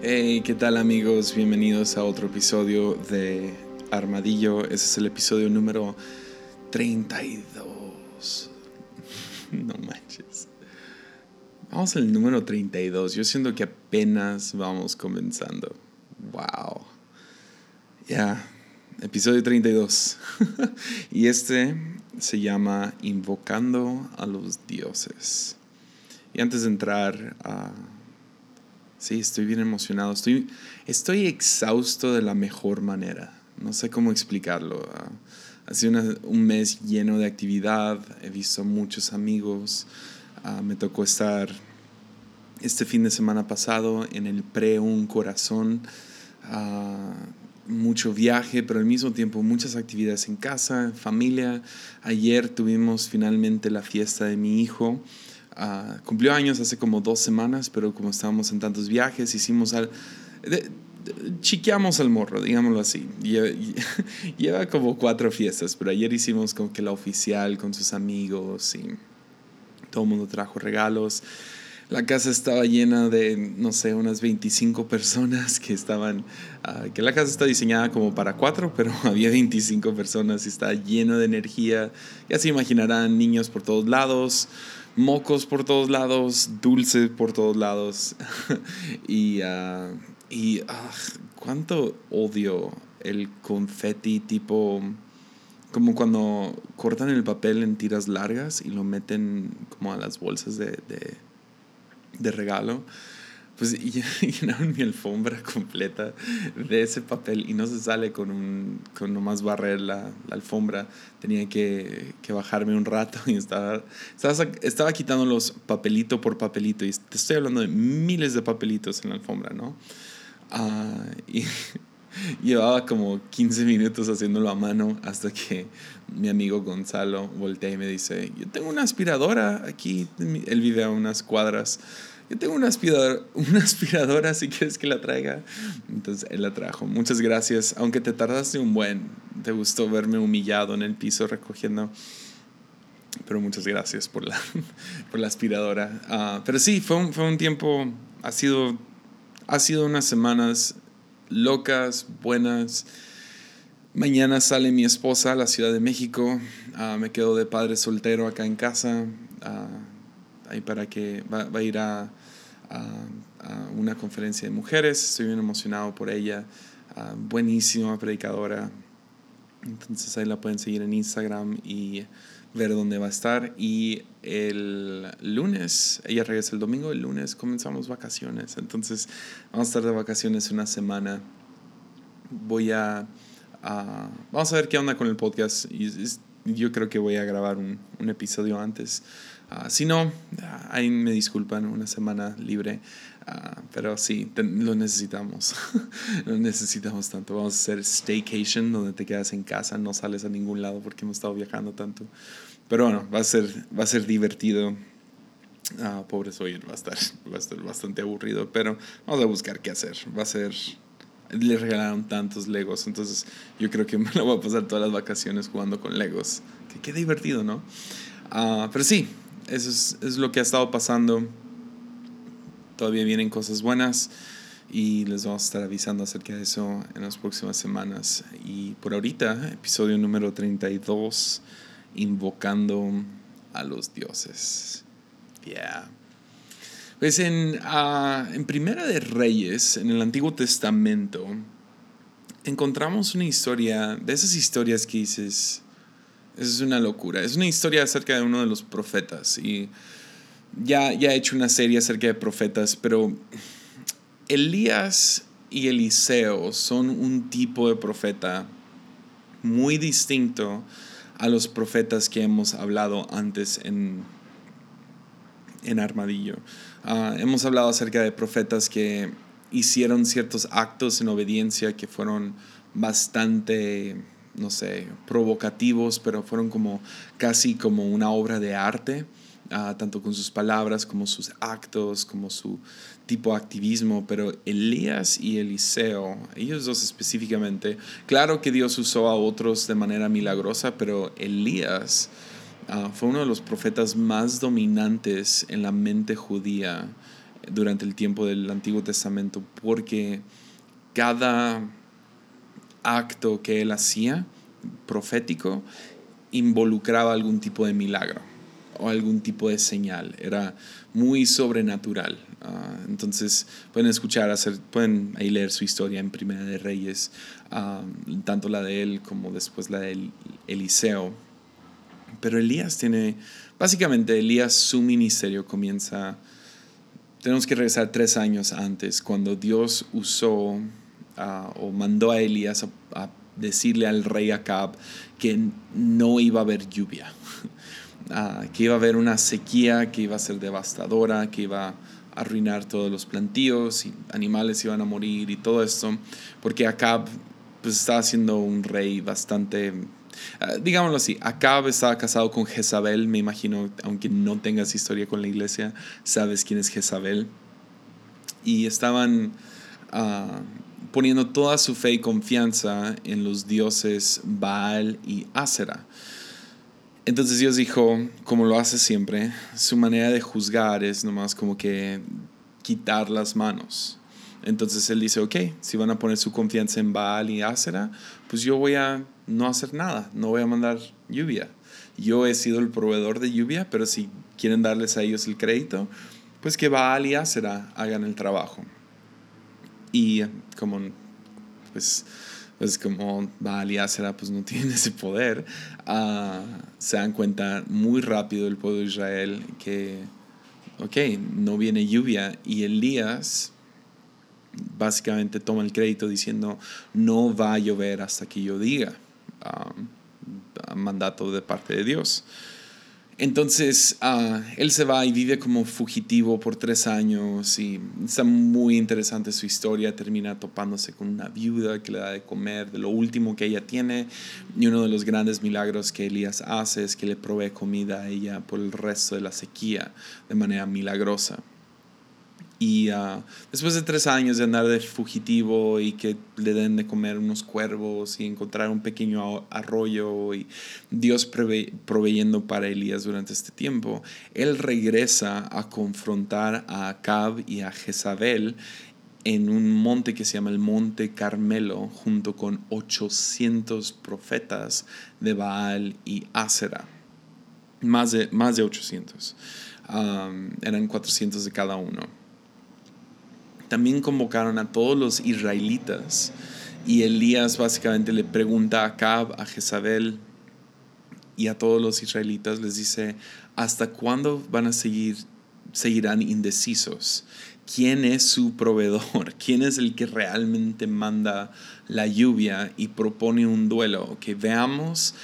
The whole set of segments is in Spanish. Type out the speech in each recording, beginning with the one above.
Hey, ¿qué tal amigos? Bienvenidos a otro episodio de Armadillo. Ese es el episodio número 32. No manches. Vamos al número 32. Yo siento que apenas vamos comenzando. Wow. Ya, episodio 32. y este se llama Invocando a los dioses. Y antes de entrar a... Sí, estoy bien emocionado. Estoy, estoy exhausto de la mejor manera. No sé cómo explicarlo. Ah, ha sido un mes lleno de actividad. He visto muchos amigos. Ah, me tocó estar este fin de semana pasado en el pre Un Corazón. Ah, mucho viaje, pero al mismo tiempo muchas actividades en casa, familia. Ayer tuvimos finalmente la fiesta de mi hijo. Cumplió años hace como dos semanas, pero como estábamos en tantos viajes, hicimos al chiqueamos al morro, digámoslo así. Lleva, como cuatro fiestas, pero ayer hicimos como que la oficial con sus amigos y todo el mundo trajo regalos. La casa estaba llena de, no sé, unas 25 personas que estaban, ah, que la casa está diseñada como para cuatro, pero había 25 personas y está lleno de energía. Ya se imaginarán niños por todos lados, mocos por todos lados, dulce por todos lados. y uh, y ah, cuánto odio el confeti tipo como cuando cortan el papel en tiras largas y lo meten como a las bolsas de, regalo. Pues llenaron mi alfombra completa de ese papel y no se sale con, un, con nomás barrer la, la alfombra. Tenía que, que, bajarme un rato y estaba, estaba, estaba quitándolos papelito por papelito. Y te estoy hablando de miles de papelitos en la alfombra, ¿no? Ah, y llevaba como 15 minutos haciéndolo a mano hasta que mi amigo Gonzalo voltea y me dice, yo tengo una aspiradora aquí, él vive a unas cuadras, yo tengo una aspiradora, una aspiradora si quieres que la traiga. Entonces él la trajo. Muchas gracias, aunque te tardaste un buen, te gustó verme humillado en el piso recogiendo. Pero muchas gracias por la, por la aspiradora. Ah, pero sí, fue un, fue un tiempo, ha sido ha sido unas semanas locas, buenas. Mañana sale mi esposa a la Ciudad de México. Ah, me quedo de padre soltero acá en casa. Ah, ahí para que va, a ir a, una conferencia de mujeres. Estoy bien emocionado por ella. Ah, buenísima predicadora. Entonces ahí la pueden seguir en Instagram y ver dónde va a estar. Y el lunes, ella regresa el domingo, el lunes comenzamos vacaciones. Entonces vamos a estar de vacaciones una semana. Voy a... vamos a ver qué onda con el podcast. Yo creo que voy a grabar un, un episodio antes. Ah, si no, ahí me disculpan, una semana libre. Ah, pero sí, lo necesitamos. lo necesitamos tanto. Vamos a hacer staycation, donde te quedas en casa, no sales a ningún lado porque hemos estado viajando tanto. Pero bueno, va a ser, va a ser divertido. Ah, pobre soy, va a, estar, va a estar bastante aburrido, pero vamos a buscar qué hacer. Va a ser... Le regalaron tantos Legos, entonces yo creo que me lo voy a pasar todas las vacaciones jugando con Legos. Que qué divertido, ¿no? Ah, pero sí, eso es, es lo que ha estado pasando todavía vienen cosas buenas y les vamos a estar avisando acerca de eso en las próximas semanas. Y por ahorita, episodio número 32, invocando a los dioses. Yeah. Pues en, uh, en Primera de Reyes, en el Antiguo Testamento, encontramos una historia, de esas historias que dices, es una locura. Es una historia acerca de uno de los profetas y ya, ya he hecho una serie acerca de profetas, pero Elías y Eliseo son un tipo de profeta muy distinto a los profetas que hemos hablado antes en, en Armadillo. Ah, hemos hablado acerca de profetas que hicieron ciertos actos en obediencia que fueron bastante, no sé, provocativos, pero fueron como casi como una obra de arte. Ah, tanto con sus palabras como sus actos, como su tipo de activismo, pero Elías y Eliseo, ellos dos específicamente, claro que Dios usó a otros de manera milagrosa, pero Elías ah, fue uno de los profetas más dominantes en la mente judía durante el tiempo del Antiguo Testamento porque cada acto que él hacía profético involucraba algún tipo de milagro o algún tipo de señal. Era muy sobrenatural. Ah, entonces pueden escuchar, hacer, pueden ahí leer su historia en Primera de Reyes, ah, tanto la de él como después la de Eliseo. Pero Elías tiene, básicamente Elías su ministerio comienza, tenemos que regresar tres años antes, cuando Dios usó o mandó a Elías a decirle al rey Acab que no iba a haber lluvia. Ah, que iba a haber una sequía que iba a ser devastadora, que iba a arruinar todos los plantíos y animales iban a morir y todo esto, porque Acab pues, estaba siendo un rey bastante, ah, digámoslo así, Acab estaba casado con Jezabel, me imagino, aunque no tengas historia con la iglesia, sabes quién es Jezabel. Y estaban ah, poniendo toda su fe y confianza en los dioses Baal y Asera. Entonces Dios dijo, como lo hace siempre, su manera de juzgar es nomás como que quitar las manos. Entonces él dice, ok, si van a poner su confianza en Baal y Asera, pues yo voy a no hacer nada, no voy a mandar lluvia. Yo he sido el proveedor de lluvia, pero si quieren darles a ellos el crédito, pues que Baal y Asera hagan el trabajo. Y como, pues pues como pues no tienen ese poder, uh, se dan cuenta muy rápido el pueblo de Israel que, ok, no viene lluvia y Elías básicamente toma el crédito diciendo no va a llover hasta que yo diga, uh, mandato de parte de Dios. Entonces, ah, él se va y vive como fugitivo por tres años y está muy interesante su historia. Termina topándose con una viuda que le da de comer de lo último que ella tiene. Y uno de los grandes milagros que Elías hace es que le provee comida a ella por el resto de la sequía de manera milagrosa. Y ah, después de tres años de andar de fugitivo y que le den de comer unos cuervos y encontrar un pequeño arroyo y Dios proveyendo para Elías durante este tiempo, él regresa a confrontar a Acab y a Jezabel en un monte que se llama el Monte Carmelo junto con 800 profetas de Baal y Asera. Más de, más de 800. eran 400 de cada uno también convocaron a todos los israelitas y Elías básicamente le pregunta a Acab, a Jezabel y a todos los israelitas, les dice, ¿hasta cuándo van a seguir, seguirán indecisos? ¿Quién es su proveedor? ¿Quién es el que realmente manda la lluvia y propone un duelo? Que veamos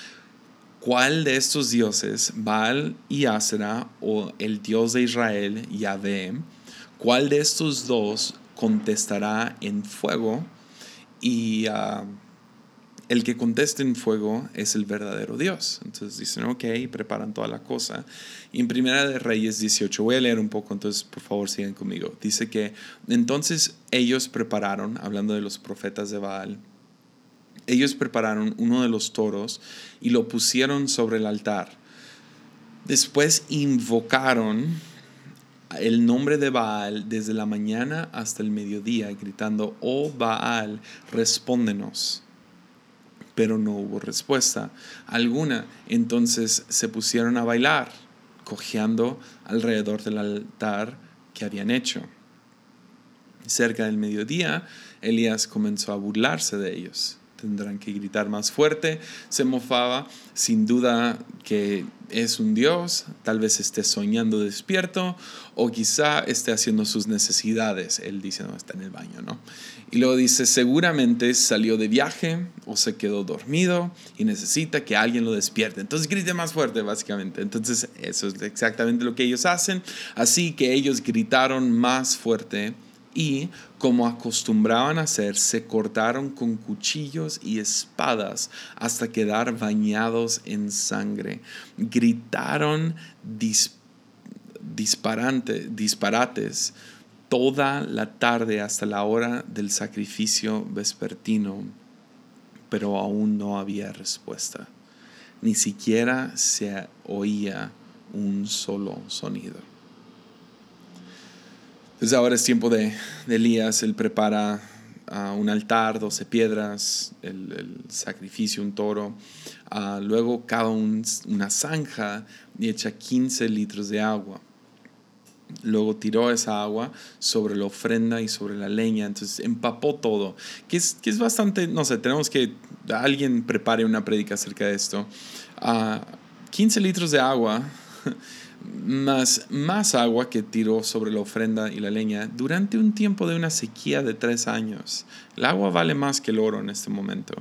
cuál de estos dioses, Baal y Asera, o el Dios de Israel, Yahvé, ¿Cuál de estos dos contestará en fuego? Y ah, el que conteste en fuego es el verdadero Dios. Entonces dicen, ok, preparan toda la cosa. Y en Primera de Reyes 18, voy a leer un poco, entonces por favor sigan conmigo. Dice que entonces ellos prepararon, hablando de los profetas de Baal, ellos prepararon uno de los toros y lo pusieron sobre el altar. Después invocaron el nombre de Baal desde la mañana hasta el mediodía, gritando, oh Baal, respóndenos. Pero no hubo respuesta alguna. Entonces se pusieron a bailar, cojeando alrededor del altar que habían hecho. Cerca del mediodía, Elías comenzó a burlarse de ellos tendrán que gritar más fuerte. Se mofaba, sin duda que es un Dios, tal vez esté soñando despierto o quizá esté haciendo sus necesidades. Él dice, no, está en el baño, ¿no? Y luego dice, seguramente salió de viaje o se quedó dormido y necesita que alguien lo despierte. Entonces grite más fuerte, básicamente. Entonces eso es exactamente lo que ellos hacen. Así que ellos gritaron más fuerte y, como acostumbraban a hacer, se cortaron con cuchillos y espadas hasta quedar bañados en sangre. Gritaron disparates toda la tarde hasta la hora del sacrificio vespertino, pero aún no había respuesta. Ni siquiera se oía un solo sonido. Pues ahora es tiempo de, Elías, él prepara uh, un altar, 12 piedras, el, sacrificio, un toro. Uh, luego cava una zanja y echa 15 litros de agua. Luego tiró esa agua sobre la ofrenda y sobre la leña, entonces empapó todo, que es, que es bastante, no sé, tenemos que alguien prepare una prédica acerca de esto. 15 ah, litros de agua, más, más agua que tiró sobre la ofrenda y la leña durante un tiempo de una sequía de tres años. El agua vale más que el oro en este momento.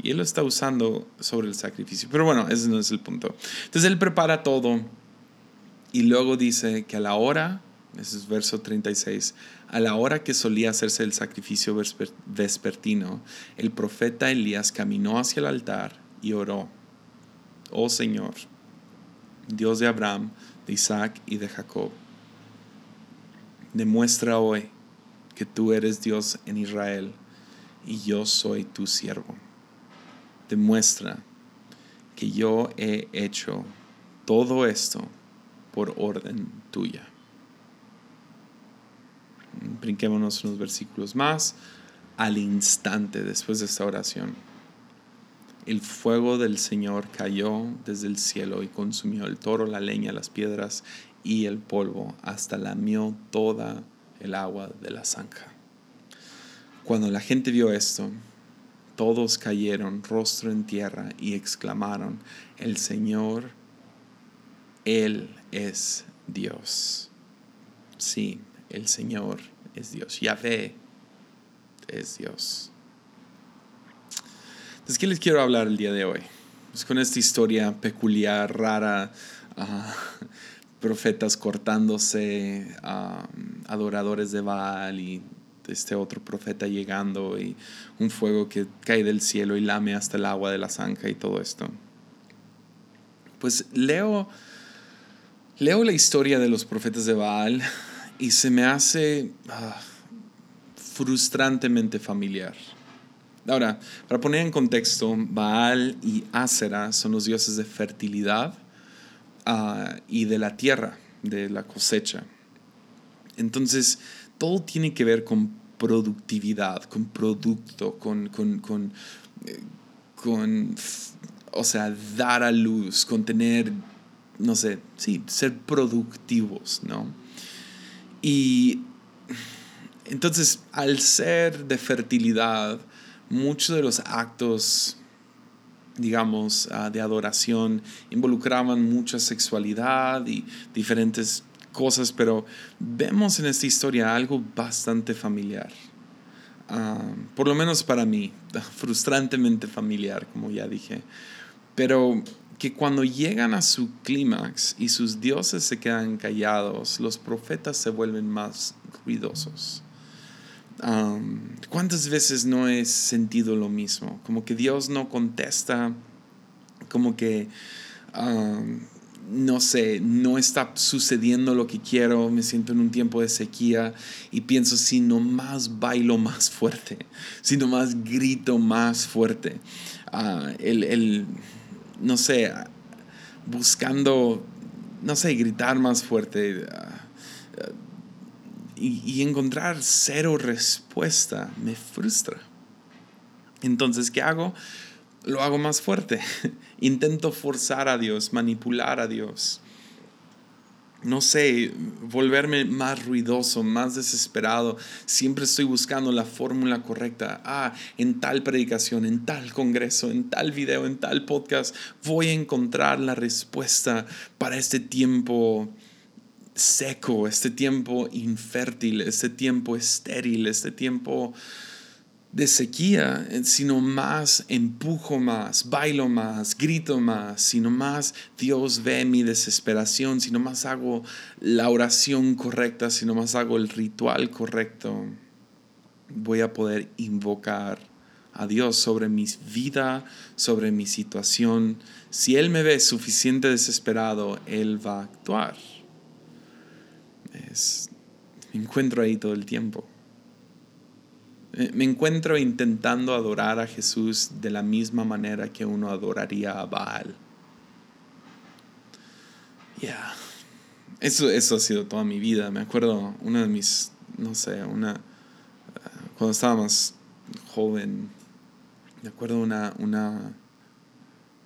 Y él lo está usando sobre el sacrificio. Pero bueno, ese no es el punto. Entonces él prepara todo y luego dice que a la hora, ese es verso 36, a la hora que solía hacerse el sacrificio vespertino, el profeta Elías caminó hacia el altar y oró, oh Señor, Dios de Abraham, de Isaac y de Jacob, demuestra hoy que tú eres Dios en Israel y yo soy tu siervo. Demuestra que yo he hecho todo esto por orden tuya. Brinquémonos unos versículos más. Al instante después de esta oración, el fuego del Señor cayó desde el cielo y consumió el toro, la leña, las piedras y el polvo, hasta lamió toda el agua de la zanja. Cuando la gente vio esto, todos cayeron rostro en tierra y exclamaron, el Señor, Él es Dios. Sí, el Señor es Dios. Yahvé es Dios. Entonces, ¿qué les quiero hablar el día de hoy? Pues con esta historia peculiar, rara, ah, profetas cortándose, ah, adoradores de Baal y este otro profeta llegando y un fuego que cae del cielo y lame hasta el agua de la zanja y todo esto. Pues leo Leo la historia de los profetas de Baal y se me hace ah, frustrantemente familiar. Ahora, para poner en contexto, Baal y Asera son los dioses de fertilidad ah, y de la tierra, de la cosecha. Entonces, todo tiene que ver con productividad, con producto, con, con, con, eh, con o sea, dar a luz, con tener no sé, sí, ser productivos, ¿no? Y entonces, al ser de fertilidad, muchos de los actos, digamos, ah, de adoración involucraban mucha sexualidad y diferentes cosas, pero vemos en esta historia algo bastante familiar. Ah, por lo menos para mí, frustrantemente familiar, como ya dije. Pero que cuando llegan a su clímax y sus dioses se quedan callados, los profetas se vuelven más ruidosos. ¿Cuántas veces no he sentido lo mismo? Como que Dios no contesta, como que, no sé, no está sucediendo lo que quiero, me siento en un tiempo de sequía y pienso, si no más bailo más fuerte, si no más grito más fuerte. Ah, el, el no sé, buscando, no sé, gritar más fuerte ah, y, encontrar cero respuesta me frustra. Entonces, ¿qué hago? Lo hago más fuerte. Intento forzar a Dios, manipular a Dios no sé, volverme más ruidoso, más desesperado. Siempre estoy buscando la fórmula correcta. Ah, en tal predicación, en tal congreso, en tal video, en tal podcast, voy a encontrar la respuesta para este tiempo seco, este tiempo infértil, este tiempo estéril, este tiempo de sequía, eh, sino más empujo más, bailo más, grito más, sino más Dios ve mi desesperación, sino más hago la oración correcta, sino más hago el ritual correcto, voy a poder invocar a Dios sobre mi vida, sobre mi situación. Si Él me ve suficiente desesperado, Él va a actuar. Me encuentro ahí todo el tiempo. Eh, me encuentro intentando adorar a Jesús de la misma manera que uno adoraría a Baal. Ya. Eso, eso ha sido toda mi vida. Me acuerdo, uno de mis no sé, una, cuando estaba más joven, me acuerdo una, una,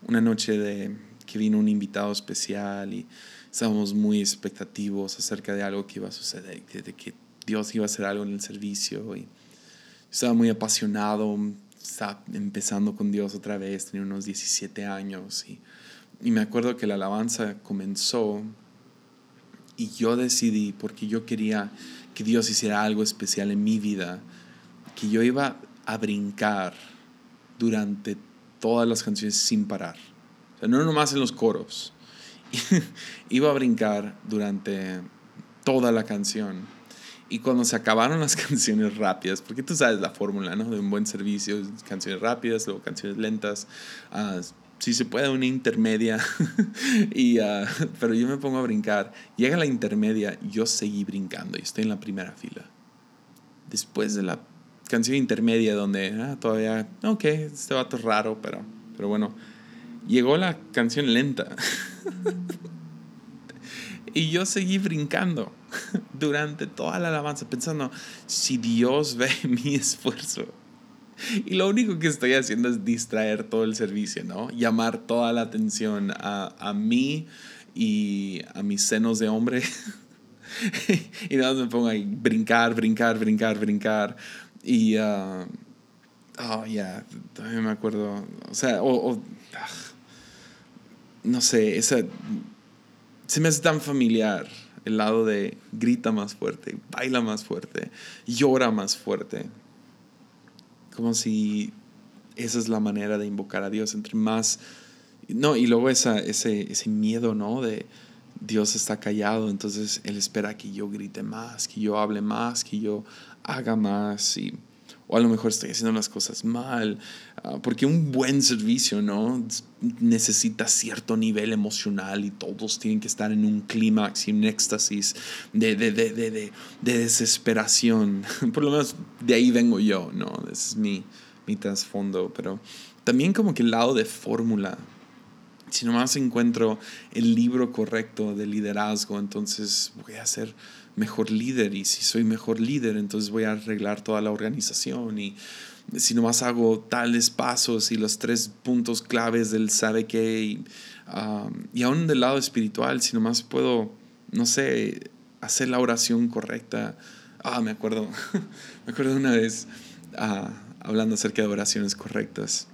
una noche de que vino un invitado especial y estábamos muy expectativos acerca de algo que iba a suceder, de, que Dios iba a hacer algo en el servicio y estaba muy apasionado, estaba empezando con Dios otra vez, tenía unos 17 años y, y me acuerdo que la alabanza comenzó y yo decidí, porque yo quería que Dios hiciera algo especial en mi vida, que yo iba a brincar durante todas las canciones sin parar. O sea, no nomás en los coros. iba a brincar durante toda la canción. Y cuando se acabaron las canciones rápidas, porque tú sabes la fórmula, ¿no? De un buen servicio, canciones rápidas, luego canciones lentas, uh, si se puede una intermedia, y, uh, pero yo me pongo a brincar. Llega la intermedia, yo seguí brincando y estoy en la primera fila. Después de la canción intermedia donde ah, todavía, ok, este vato es raro, pero, pero bueno, llegó la canción lenta. y yo seguí brincando durante toda la alabanza, pensando, si Dios ve mi esfuerzo. Y lo único que estoy haciendo es distraer todo el servicio, ¿no? Llamar toda la atención a, a mí y a mis senos de hombre. y nada más me pongo a brincar, brincar, brincar, brincar. Y, uh, oh, ya, también me acuerdo, o sea, o, ah, no sé, esa, se me hace tan familiar el lado de grita más fuerte, baila más fuerte, llora más fuerte. Como si esa es la manera de invocar a Dios, entre más... No, y luego esa, ese, ese miedo, ¿no? De Dios está callado, entonces Él espera que yo grite más, que yo hable más, que yo haga más y o a lo mejor estoy haciendo las cosas mal, ah, porque un buen servicio, ¿no? Necesita cierto nivel emocional y todos tienen que estar en un clímax y un éxtasis de, de, de, de, desesperación. Por lo menos de ahí vengo yo, ¿no? Ese es mi, mi trasfondo, pero también como que el lado de fórmula. Si nomás encuentro el libro correcto de liderazgo, entonces voy a hacer mejor líder y si soy mejor líder, entonces voy a arreglar toda la organización y si nomás hago tales pasos y los tres puntos claves del sabe qué y, um, y aún del lado espiritual, si nomás puedo, no sé, hacer la oración correcta. Ah, me acuerdo, me acuerdo una vez uh, hablando acerca de oraciones correctas.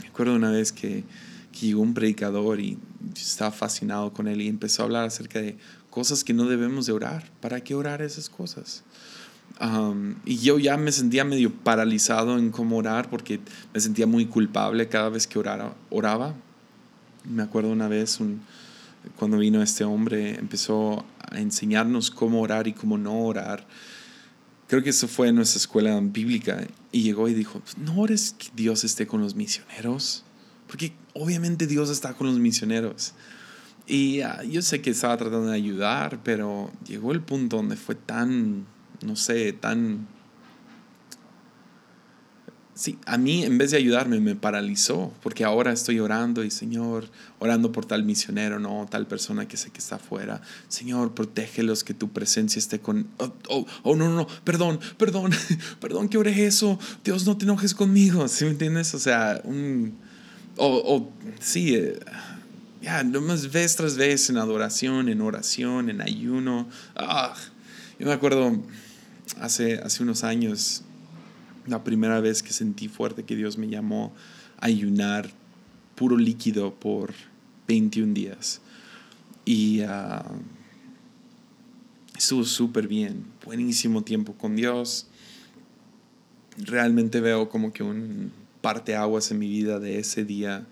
Me acuerdo una vez que, que llegó un predicador y estaba fascinado con él y empezó a hablar acerca de cosas que no debemos de orar. ¿Para qué orar esas cosas? y yo ya me sentía medio paralizado en cómo orar porque me sentía muy culpable cada vez que orara, oraba. Me acuerdo una vez un, cuando vino este hombre, empezó a enseñarnos cómo orar y cómo no orar. Creo que eso fue en nuestra escuela bíblica y llegó y dijo, no ores que Dios esté con los misioneros, porque obviamente Dios está con los misioneros. Y ah, yo sé que estaba tratando de ayudar, pero llegó el punto donde fue tan, no sé, tan... Sí, a mí en vez de ayudarme me paralizó, porque ahora estoy orando y Señor, orando por tal misionero, no, tal persona que sé que está afuera. Señor, protégelos, que tu presencia esté con... Oh, oh, oh no, no, perdón, perdón, perdón que oré eso. Dios, no te enojes conmigo, ¿sí me entiendes? O sea, un... O, sí, ya, nomás vez tras vez en adoración, en oración, en ayuno. Ah, yo me acuerdo hace, hace unos años, la primera vez que sentí fuerte que Dios me llamó a ayunar puro líquido por 21 días. Y uh, estuvo súper bien, buenísimo tiempo con Dios. Realmente veo como que un parteaguas en mi vida de ese día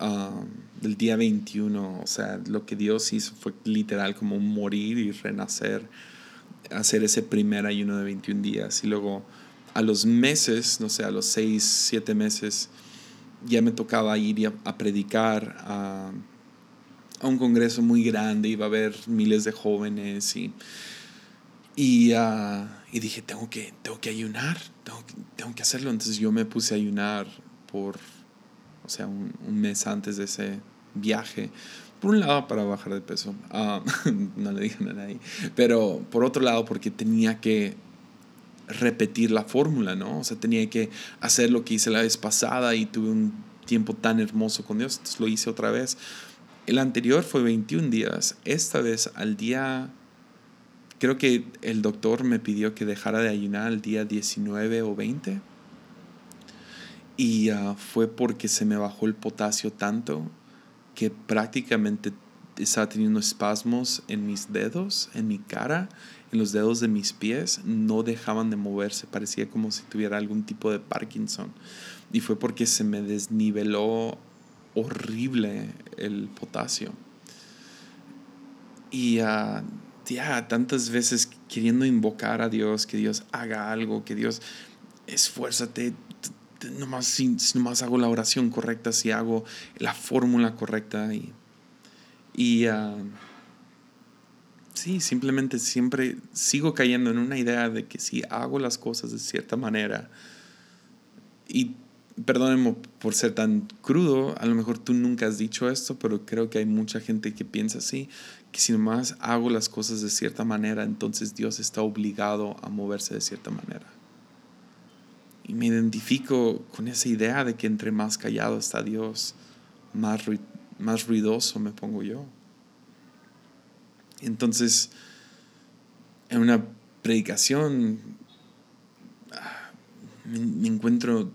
Um, del día 21. O sea, lo que Dios hizo fue literal como morir y renacer, hacer ese primer ayuno de 21 días. Y luego a los meses, no sé, a los 6, 7 meses, ya me tocaba ir a, predicar a, a, un congreso muy grande, iba a haber miles de jóvenes y, y, uh, y dije, tengo que, tengo que ayunar, tengo, tengo que hacerlo. Entonces yo me puse a ayunar por o sea, un, mes antes de ese, viaje. Por un lado, para bajar de peso. Ah, no le dije a nadie. Pero por otro lado, porque tenía que repetir la fórmula, ¿no? O sea, tenía que hacer lo que hice la vez pasada y tuve un tiempo tan hermoso con Dios, entonces lo hice otra vez. El anterior fue 21 días, esta vez al día, creo que el doctor me pidió que dejara de ayunar al día 19 o 20 y ah, fue porque se me bajó el potasio tanto que prácticamente estaba teniendo espasmos en mis dedos, en mi cara, en los dedos de mis pies, no dejaban de moverse, parecía como si tuviera algún tipo de Parkinson. Y fue porque se me desniveló horrible el potasio. Y uh, ya tantas veces queriendo invocar a Dios, que Dios haga algo, que Dios esfuérzate, nomás, si, nomás hago la oración correcta, si hago la fórmula correcta. Y, y uh, sí, simplemente siempre sigo cayendo en una idea de que si hago las cosas de cierta manera, y perdónenme por ser tan crudo, a lo mejor tú nunca has dicho esto, pero creo que hay mucha gente que piensa así, que si nomás hago las cosas de cierta manera, entonces Dios está obligado a moverse de cierta manera. Y me identifico con esa idea de que entre más callado está Dios, más, más ruidoso me pongo yo. Entonces, en una predicación ah, me encuentro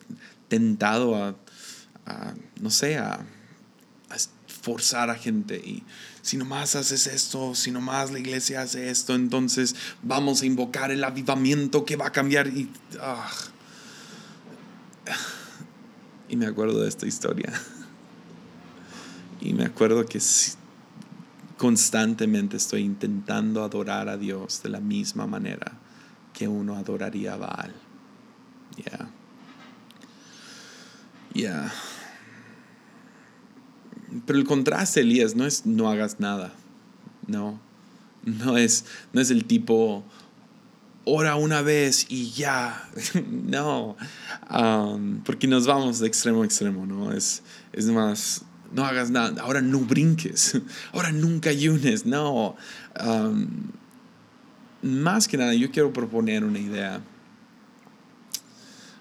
tentado a, no sé, a, forzar a gente. Y si nomás haces esto, si nomás la iglesia hace esto, entonces vamos a invocar el avivamiento que va a cambiar. Y, ah. Y me acuerdo de esta historia. Y me acuerdo que constantemente estoy intentando adorar a Dios de la misma manera que uno adoraría a Baal. Yeah. Ya. Pero el contraste, Elías, no es no hagas nada. No. No es, no es el tipo, ora una vez y ya. no. Um, porque nos vamos de extremo a extremo, ¿no? Es, es más, no hagas nada. Ahora no brinques. Ahora nunca ayunes. No. Um, más que nada, yo quiero proponer una idea.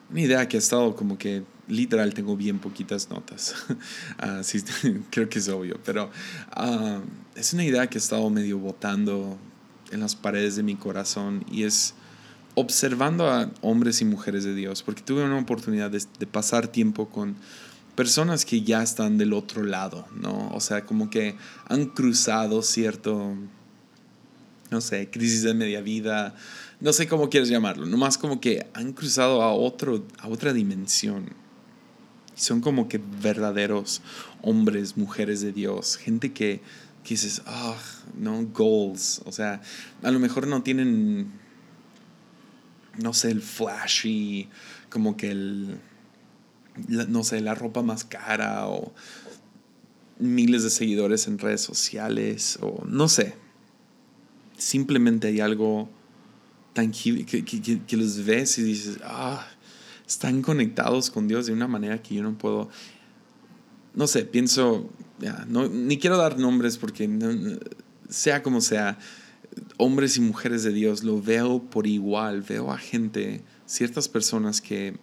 Una idea que ha estado como que literal tengo bien poquitas notas. Ah, creo que es obvio, pero ah, es una idea que he estado medio botando en las paredes de mi corazón y es observando a hombres y mujeres de Dios, porque tuve una oportunidad de, pasar tiempo con personas que ya están del otro lado, ¿no? O sea, como que han cruzado cierto, no sé, crisis de media vida, no sé cómo quieres llamarlo, nomás como que han cruzado a, otro, a otra dimensión son como que verdaderos hombres, mujeres de Dios, gente que, que dices, ah, no, goals. O sea, a lo mejor no tienen, no sé, el flashy, como que el, no sé, la ropa más cara o miles de seguidores en redes sociales o no sé. Simplemente hay algo tangible que, que, que los ves y dices, ah, están conectados con Dios de una manera que yo no puedo, no sé, pienso, no, ni quiero dar nombres porque sea como sea, hombres y mujeres de Dios, lo veo por igual, veo a gente, ciertas personas que,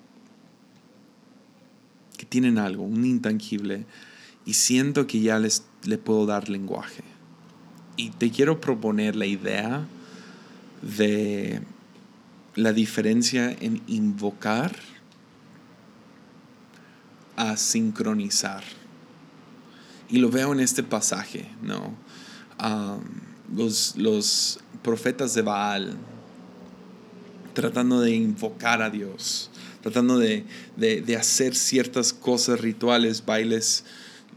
que tienen algo, un intangible, y siento que ya les le puedo dar lenguaje. Y te quiero proponer la idea de la diferencia en invocar a sincronizar. Y lo veo en este pasaje, ¿no? los, los profetas de Baal tratando de invocar a Dios, tratando de, de, hacer ciertas cosas, rituales, bailes,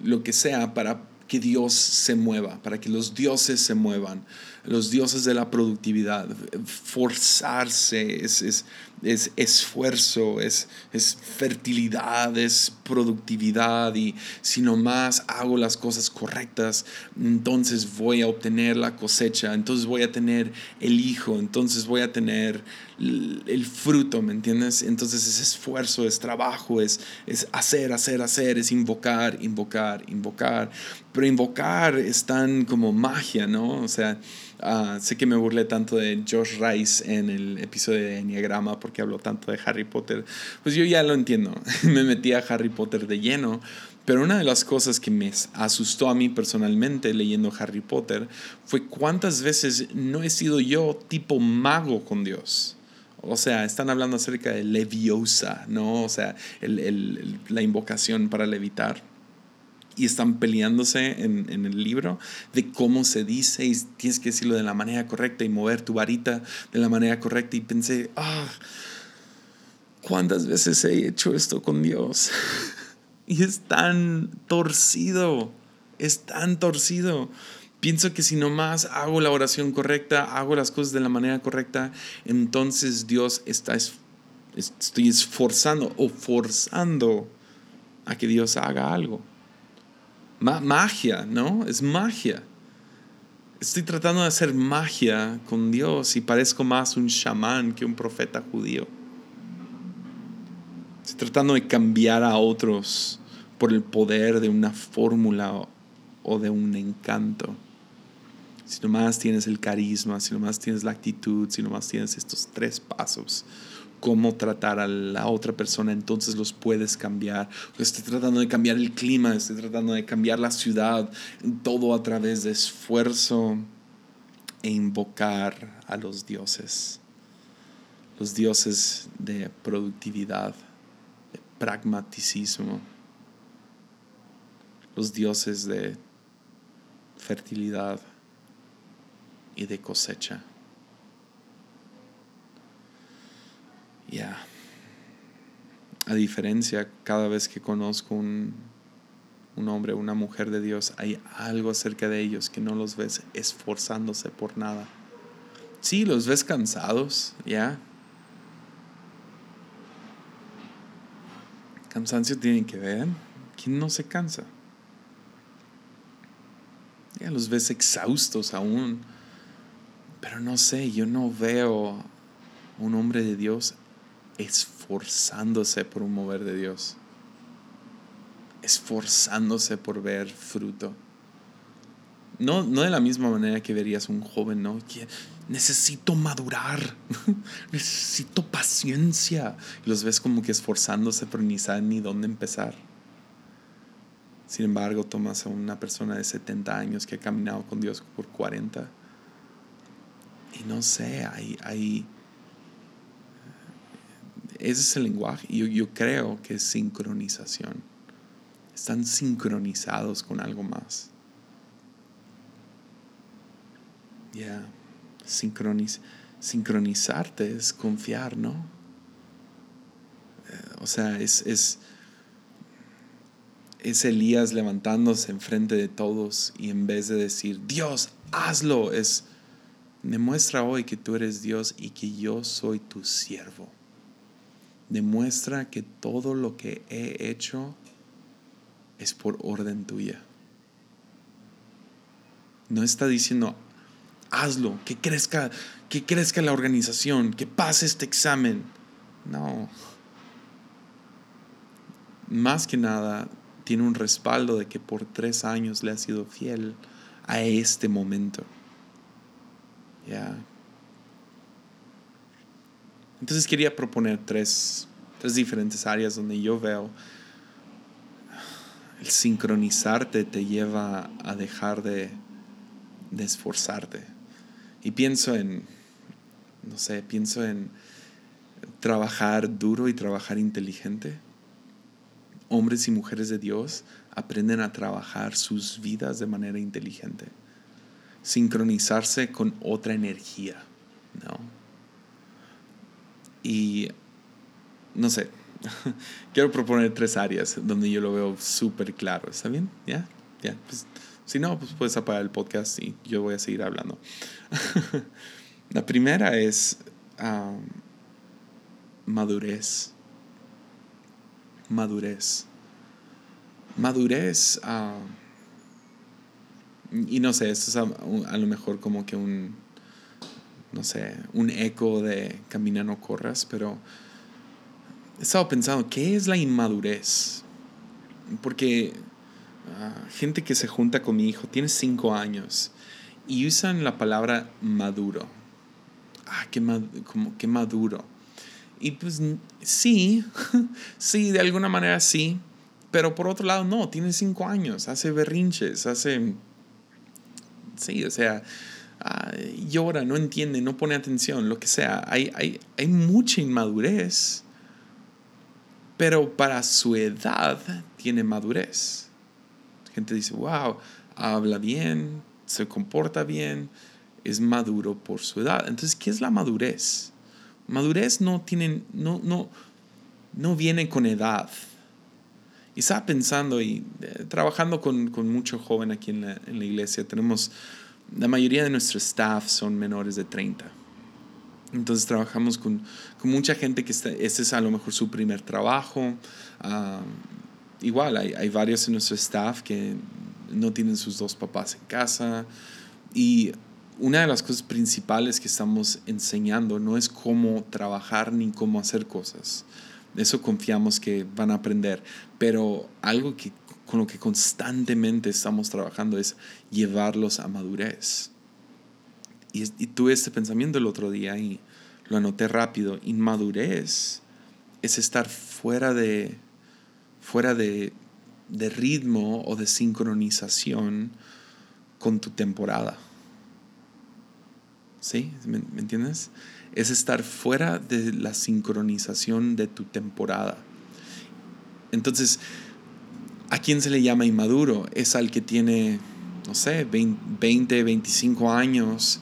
lo que sea, para que Dios se mueva, para que los dioses se muevan. los dioses de la productividad. Forzarse es, es esfuerzo, es, es fertilidad, es productividad y si nomás hago las cosas correctas, entonces voy a obtener la cosecha, entonces voy a tener el hijo, entonces voy a tener el, fruto, ¿me entiendes? Entonces es esfuerzo, es trabajo, es, es hacer, hacer, hacer, es invocar, invocar, invocar. Pero invocar es tan como magia, ¿no? O sea, ah, sé que me burlé tanto de Josh Rice en el episodio de Enneagrama porque habló tanto de Harry Potter. Pues yo ya lo entiendo, me metí a Harry Potter de lleno. Pero una de las cosas que me asustó a mí personalmente leyendo Harry Potter fue cuántas veces no he sido yo tipo mago con Dios. O sea, están hablando acerca de leviosa, ¿no? O sea, la invocación para levitar. Y están peleándose en, en, el libro de cómo se dice y tienes que decirlo de la manera correcta y mover tu varita de la manera correcta. Y pensé, ah, ¿cuántas veces he hecho esto con Dios? y es tan torcido, es tan torcido. Pienso que si nomás hago la oración correcta, hago las cosas de la manera correcta, entonces Dios está, estoy esforzando o forzando a que Dios haga algo. magia, ¿no? Es magia. Estoy tratando de hacer magia con Dios y parezco más un chamán que un profeta judío. Estoy tratando de cambiar a otros por el poder de una fórmula o de un encanto si nomás tienes el carisma, si nomás tienes la actitud, si nomás tienes estos tres pasos, cómo tratar a la otra persona, entonces los puedes cambiar. Estoy tratando de cambiar el clima, estoy tratando de cambiar la ciudad, todo a través de esfuerzo e invocar a los dioses, los dioses de productividad, de pragmaticismo, los dioses de fertilidad y de cosecha. Ya. A diferencia, cada vez que conozco un, un hombre una mujer de Dios, hay algo acerca de ellos que no los ves esforzándose por nada. Sí, los ves cansados, ya. Cansancio tienen que ver. ¿Quién no se cansa? Ya los ves exhaustos aún pero no sé, yo no veo un hombre de Dios esforzándose por un mover de Dios. Esforzándose por ver fruto. No, no de la misma manera que verías un joven, ¿no? Que necesito madurar, necesito paciencia. los ves como que esforzándose, pero ni saben ni dónde empezar. Sin embargo, tomas a una persona de 70 años que ha caminado con Dios por 40 y no sé, hay, hay ese es el lenguaje. Yo, yo creo que es sincronización. Están sincronizados con algo más. Ya, sincronizarte es confiar, ¿no? Eh, o sea, es, es, es Elías levantándose enfrente de todos y en vez de decir, Dios, hazlo, es Demuestra hoy que tú eres Dios y que yo soy tu siervo. Demuestra que todo lo que he hecho es por orden tuya. No está diciendo, hazlo, que crezca, que crezca la organización, que pase este examen. No. Más que nada, tiene un respaldo de que por tres años le ha sido fiel a este momento. Entonces quería proponer tres, tres diferentes áreas donde yo veo el sincronizarte te lleva a dejar de, de esforzarte. Y pienso en, no sé, pienso en trabajar duro y trabajar inteligente. Hombres y mujeres de Dios aprenden a trabajar sus vidas de manera inteligente sincronizarse con otra energía, ¿no? Y no sé, quiero proponer tres áreas donde yo lo veo súper claro, ¿está bien? ¿Ya? ¿Ya? Pues Si no, pues puedes apagar el podcast y yo voy a seguir hablando. la primera es madurez. Madurez. Madurez. Y no sé, esto es a, lo mejor como que un, no sé, un eco de camina no corras, pero he estado pensando, ¿qué es la inmadurez? Porque Ah, gente que se junta con mi hijo, tiene cinco años, y usan la palabra maduro. Ah, qué, como, qué maduro. Y pues sí, sí, de alguna manera sí, pero por otro lado no, tiene cinco años, hace berrinches, hace... Sí, o sea, ah, llora, no entiende, no pone atención, lo que sea. Hay, hay, hay mucha inmadurez, pero para su edad tiene madurez gente dice, wow, habla bien, se comporta bien, es maduro por su edad. Entonces, ¿qué es la madurez? Madurez no, tiene, no, no, no viene con edad. Y estaba pensando y eh, trabajando con, con mucho joven aquí en la, en la, iglesia, tenemos, la mayoría de nuestro staff son menores de 30. Entonces trabajamos con, con mucha gente que está, ese es a lo mejor su primer trabajo. Uh, igual hay, hay varios en nuestro staff que no tienen sus dos papás en casa y una de las cosas principales que estamos enseñando no es cómo trabajar ni cómo hacer cosas. Eso confiamos que van a aprender, pero algo que con lo que constantemente estamos trabajando es llevarlos a madurez. Y, y tuve este pensamiento el otro día y lo anoté rápido. Inmadurez es estar fuera de, fuera de, ritmo o de sincronización con tu temporada. ¿Sí? ¿Me, entiendes? Es estar fuera de la sincronización de tu temporada. Entonces, ¿a quién se le llama inmaduro? Es al que tiene, no sé, 20, 25 años,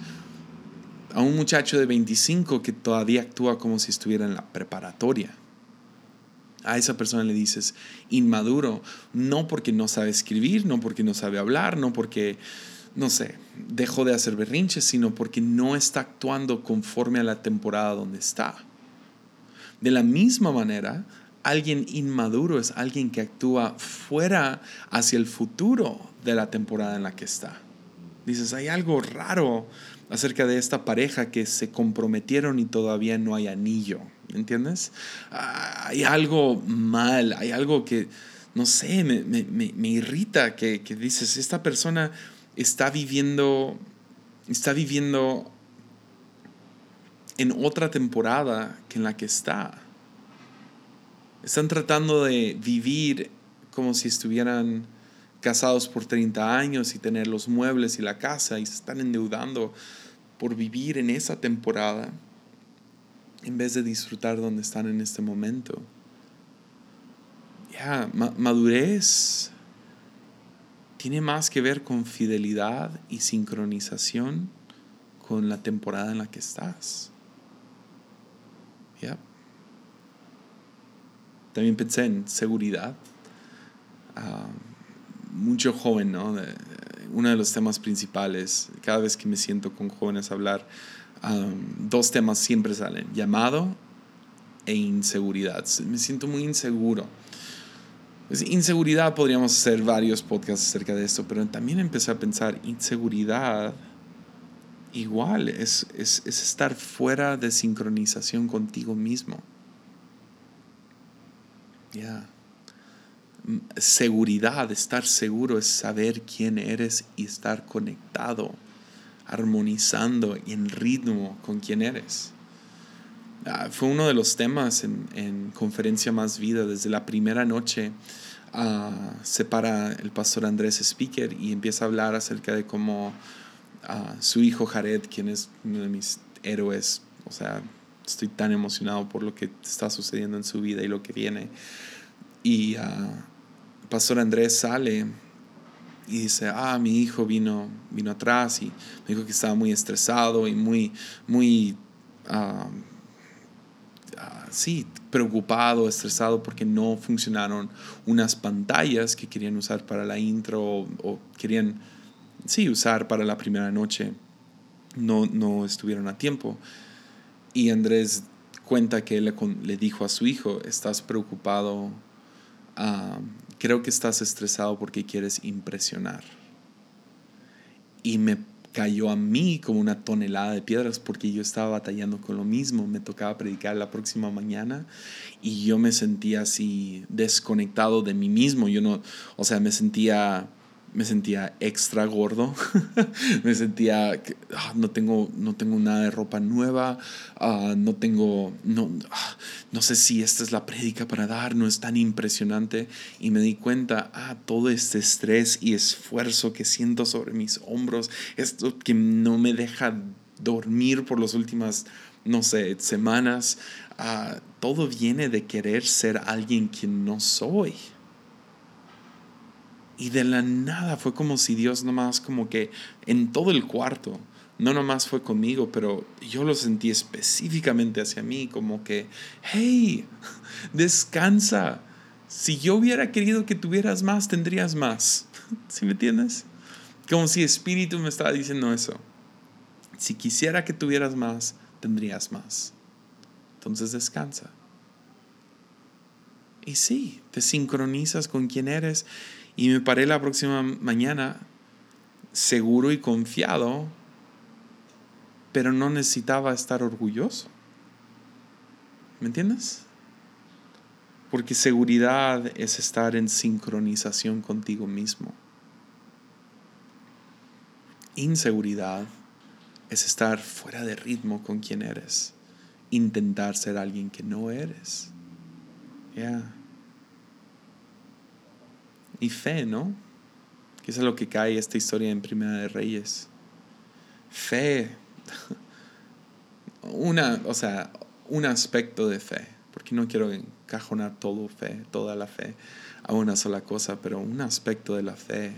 a un muchacho de 25 que todavía actúa como si estuviera en la preparatoria a esa persona le dices inmaduro, no porque no sabe escribir, no porque no sabe hablar, no porque, no sé, dejó de hacer berrinches, sino porque no está actuando conforme a la temporada donde está. De la misma manera, alguien inmaduro es alguien que actúa fuera hacia el futuro de la temporada en la que está. Dices, hay algo raro acerca de esta pareja que se comprometieron y todavía no hay anillo. ¿Entiendes? Ah, hay algo mal, hay algo que, no sé, me, irrita que, que, dices, esta persona está viviendo, está viviendo en otra temporada que en la que está. Están tratando de vivir como si estuvieran casados por 30 años y tener los muebles y la casa y se están endeudando por vivir en esa temporada en vez de disfrutar donde están en este momento. Ya, madurez tiene más que ver con fidelidad y sincronización con la temporada en la que estás. También pensé en seguridad. Ah, mucho joven, ¿no? uno de los temas principales, cada vez que me siento con jóvenes hablar, dos temas siempre salen, llamado e inseguridad. Me siento muy inseguro. Inseguridad podríamos hacer varios podcasts acerca de esto, pero también empecé a pensar, inseguridad igual es, es, es estar fuera de sincronización contigo mismo. Ya. Seguridad, estar seguro es saber quién eres y estar conectado armonizando y en ritmo con quien eres. Ah, fue uno de los temas en, en, Conferencia Más Vida. Desde la primera noche uh, se el pastor Andrés Speaker y empieza a hablar acerca de cómo ah, su hijo Jared, quien es uno de mis héroes, o sea, estoy tan emocionado por lo que está sucediendo en su vida y lo que viene. Y el pastor Andrés sale y dice, ah, mi hijo vino, vino atrás y me dijo que estaba muy estresado y muy, muy, sí, preocupado, estresado porque no funcionaron unas pantallas que querían usar para la intro o, querían sí, usar para la primera noche. No, no estuvieron a tiempo. Y Andrés cuenta que él le, dijo a su hijo, estás preocupado, ah, creo que estás estresado porque quieres impresionar. Y me cayó a mí como una tonelada de piedras porque yo estaba batallando con lo mismo. Me tocaba predicar la próxima mañana y yo me sentía así desconectado de mí mismo. Yo no, o sea, me sentía me sentía extra gordo, me sentía que ah, no, tengo, no tengo nada de ropa nueva, ah, no tengo, no, ah, no sé si esta es la prédica para dar, no es tan impresionante. Y me di cuenta, ah, todo este estrés y esfuerzo que siento sobre mis hombros, esto que no me deja dormir por las últimas, no sé, semanas, todo viene de querer ser alguien quien no soy. Y de la nada fue como si Dios nomás como que en todo el cuarto, no nomás fue conmigo, pero yo lo sentí específicamente hacia mí, como que, hey, descansa. Si yo hubiera querido que tuvieras más, tendrías más. ¿Sí me entiendes? Como si Espíritu me estaba diciendo eso. Si quisiera que tuvieras más, tendrías más. Entonces descansa. Y sí, te sincronizas con quien eres y me paré la próxima mañana seguro y confiado, pero no necesitaba estar orgulloso. ¿Me entiendes? Porque seguridad es estar en sincronización contigo mismo. Inseguridad es estar fuera de ritmo con quien eres. Intentar ser alguien que no eres. Ya y fe, ¿no? Que es lo que cae esta historia en Primera de Reyes. Fe. Una, o sea, un aspecto de fe, porque no quiero encajonar todo fe, toda la fe a una sola cosa, pero un aspecto de la fe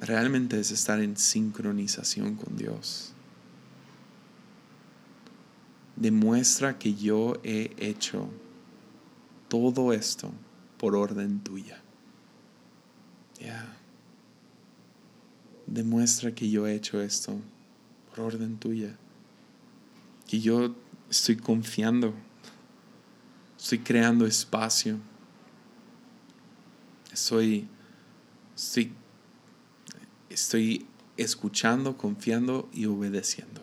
realmente es estar en sincronización con Dios. Demuestra que yo he hecho todo esto por orden tuya. Demuestra que yo he hecho esto por orden tuya. Que yo estoy confiando. Estoy creando espacio. Estoy, estoy, estoy escuchando, confiando y obedeciendo.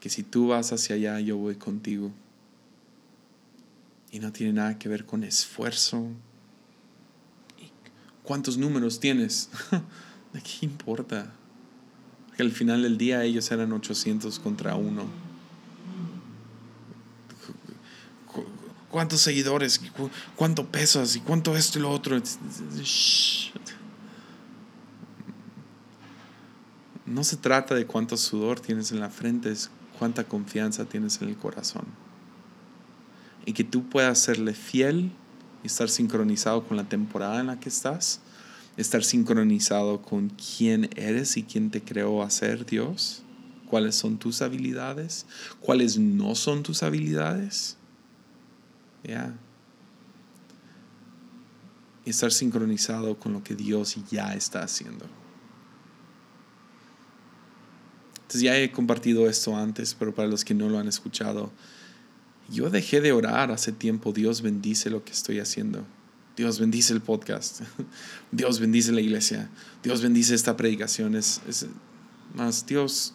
Que si tú vas hacia allá, yo voy contigo. Y no tiene nada que ver con esfuerzo, ¿Cuántos números tienes? ¿De qué importa? Que al final del día ellos eran 800 contra uno. ¿Cuántos seguidores? ¿Cuánto pesas? ¿Y cuánto esto y lo otro? No se trata de cuánto sudor tienes en la frente, es cuánta confianza tienes en el corazón. Y que tú puedas serle fiel estar sincronizado con la temporada en la que estás, estar sincronizado con quién eres y quién te creó a ser Dios, cuáles son tus habilidades, cuáles no son tus habilidades. Ya. Estar sincronizado con lo que Dios ya está haciendo. Entonces ya he compartido esto antes, pero para los que no lo han escuchado, yo dejé de orar hace tiempo, Dios bendice lo que estoy haciendo. Dios bendice el podcast. Dios bendice la iglesia. Dios bendice esta predicación. Es, más, Dios,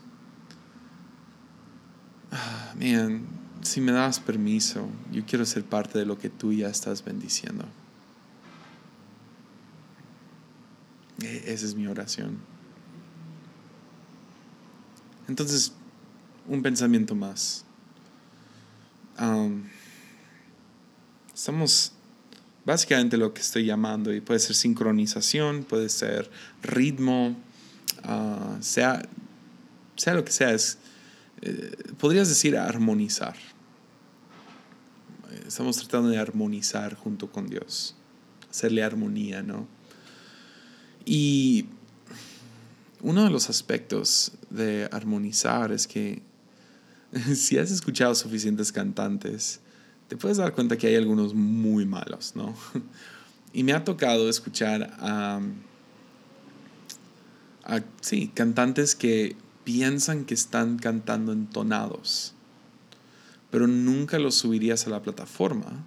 ah, man, si me das permiso, yo quiero ser parte de lo que tú ya estás bendiciendo. E, esa es mi oración. Entonces, un pensamiento más estamos básicamente lo que estoy llamando, y puede ser sincronización, puede ser ritmo, ah, sea, sea lo que sea, es, eh, podrías decir armonizar. Estamos tratando de armonizar junto con Dios, hacerle armonía, ¿no? Y uno de los aspectos de armonizar es que si has escuchado suficientes cantantes, te puedes dar cuenta que hay algunos muy malos, ¿no? Y me ha tocado escuchar a, sí, cantantes que piensan que están cantando entonados, pero nunca los subirías a la plataforma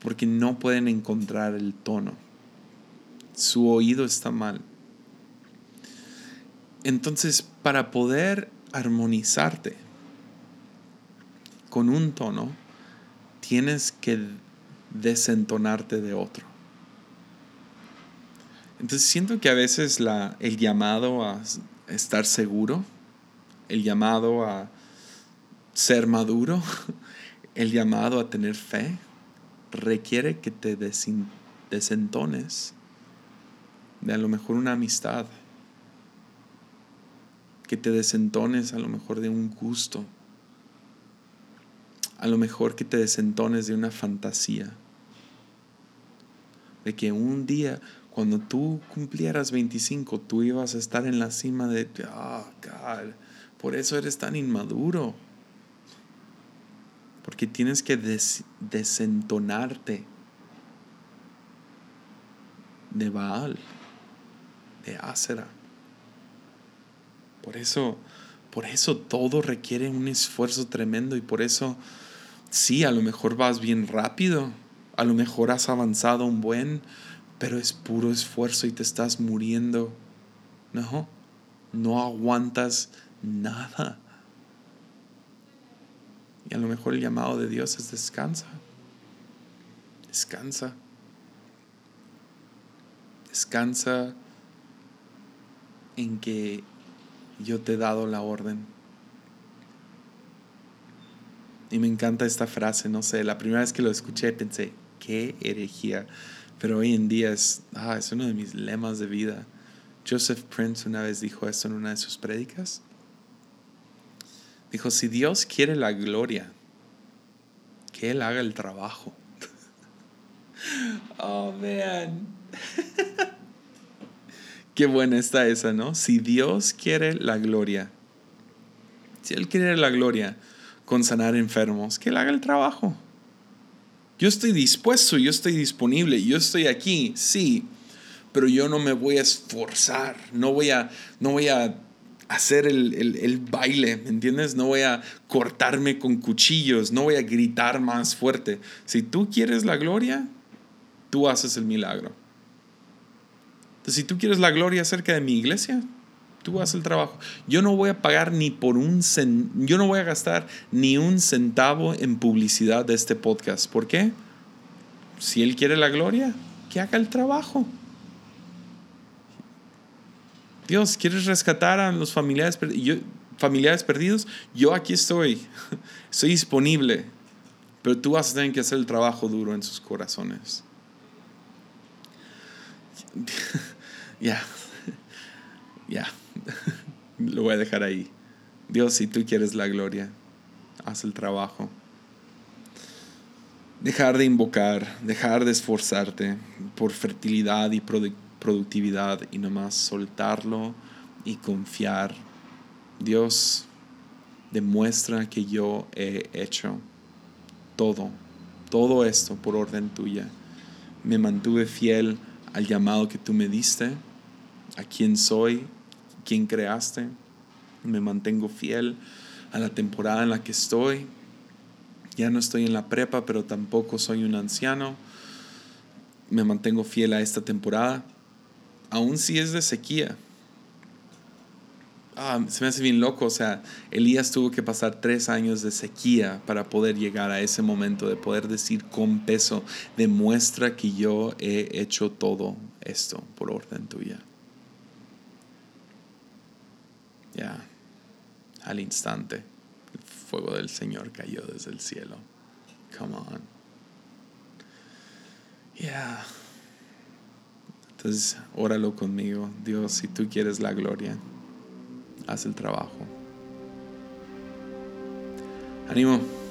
porque no pueden encontrar el tono. Su oído está mal. Entonces, para poder armonizarte con un tono, tienes que desentonarte de otro. Entonces siento que a veces la, el llamado a estar seguro, el llamado a ser maduro, el llamado a tener fe, requiere que te desentones de a lo mejor una amistad, que te desentones a lo mejor de un gusto, a lo mejor que te desentones de una fantasía, de que un día cuando tú cumplieras 25, tú ibas a estar en la cima de, oh, God, por eso eres tan inmaduro. Porque tienes que desentonarte de Baal, de Acera. Por eso, por eso todo requiere un esfuerzo tremendo y por eso, sí, a lo mejor vas bien rápido, a lo mejor has avanzado un buen, pero es puro esfuerzo y te estás muriendo. No, no aguantas nada. Y a lo mejor el llamado de Dios es descansa. Descansa. Descansa en que yo te he dado la orden. Y me encanta esta frase, no sé, la primera vez que lo escuché pensé, qué herejía. Pero hoy en día es, ah, es uno de mis lemas de vida. Joseph Prince una vez dijo esto en una de sus prédicas. Dijo, si Dios quiere la gloria, que Él haga el trabajo. oh, man. Qué buena está esa, ¿no? Si Dios quiere la gloria, si Él quiere la gloria con sanar enfermos, que Él haga el trabajo. Yo estoy dispuesto, yo estoy disponible, yo estoy aquí, sí, pero yo no me voy a esforzar, no voy a, no voy a hacer el, el, baile, ¿me entiendes? No voy a cortarme con cuchillos, no voy a gritar más fuerte. Si tú quieres la gloria, tú haces el milagro. Entonces, si tú quieres la gloria acerca de mi iglesia, tú haces el trabajo. Yo no voy a pagar ni por un yo no voy a gastar ni un centavo en publicidad de este podcast. ¿Por qué? Si él quiere la gloria, que haga el trabajo. Dios, ¿quieres rescatar a los familiares, familiares perdidos? Yo aquí estoy. Estoy disponible. Pero tú vas a tener que hacer el trabajo duro en sus corazones. Ya. Ya. Lo voy a dejar ahí. Dios, si tú quieres la gloria, haz el trabajo. Dejar de invocar, dejar de esforzarte por fertilidad y productividad y nomás soltarlo y confiar. Dios, demuestra que yo he hecho todo, todo esto por orden tuya. Me mantuve fiel al llamado que tú me diste, a quién soy quien creaste. Me mantengo fiel a la temporada en la que estoy. Ya no estoy en la prepa, pero tampoco soy un anciano. Me mantengo fiel a esta temporada, aun si es de sequía. Ah, se me hace bien loco, o sea, Elías tuvo que pasar tres años de sequía para poder llegar a ese momento de poder decir con peso, demuestra que yo he hecho todo esto por orden tuya. Ya, al instante, el fuego del Señor cayó desde el cielo. Come on. Ya. Entonces, óralo conmigo. Dios, si tú quieres la gloria, haz el trabajo. Ánimo.